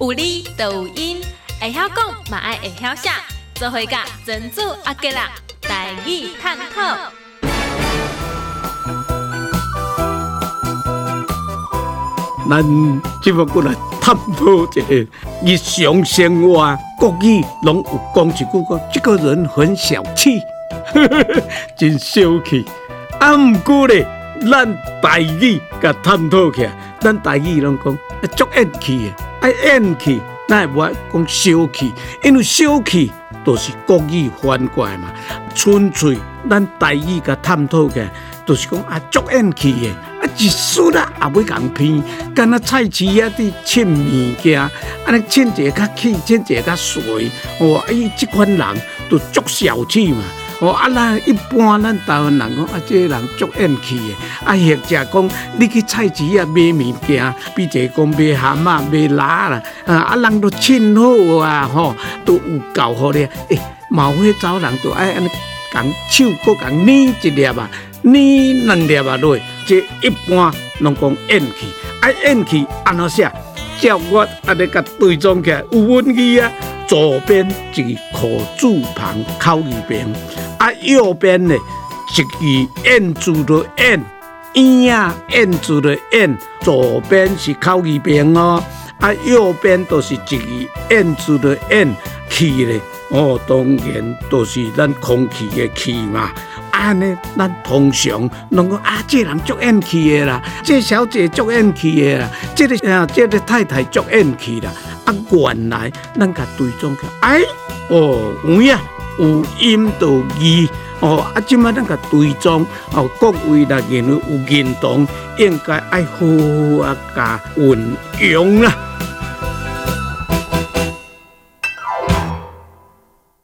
有理就有因，会晓讲嘛爱会晓写，做伙甲珍珠阿吉啦，台语探讨。咱即么过来探讨一下日常生活国语，拢有讲一句讲，这个人很小气，呵呵呵真小气。啊，毋过咧，咱台语甲探讨起来，咱台语拢讲足厌气，爱厌气，咱会无爱讲小气，因为小气都是国语翻过来嘛。纯粹咱台语甲探讨起来，就是讲啊足厌气的，啊一输啦也要共骗，敢若菜市啊伫称物件，安尼称一个较气，称一个较碎，哦，伊即款人都足小气嘛。哦，啊，咱一般咱台湾人讲啊，这个人足厌气的，啊，或者讲你去菜市啊买物件，比如讲买蛤蟆、买鸭啦，啊，啊，人都称好啊，吼，都有够好咧。诶，毛会走人都爱安尼，共手搁共捏一粒啊，捏两粒啊落，这一般拢讲厌气，啊，厌气安怎写？照我安尼甲对装起来，有文字啊。左边一个口字旁，口字边，啊，右边呢一个燕字的燕，燕啊，燕字的燕，左边是口字边哦，啊，右边都是一个燕字的燕，气咧，哦，当然都是咱空气的气嘛。安尼，咱通常拢讲啊，这人足厌气的啦，这小姐足厌气的啦，这个啊，这个太太足厌气啦。啊，原来咱甲对中起，哎，哦，有影，有音有义，哦，啊，即摆咱个对中，哦，各位来认为有认同，应该爱好好啊，加运用啦。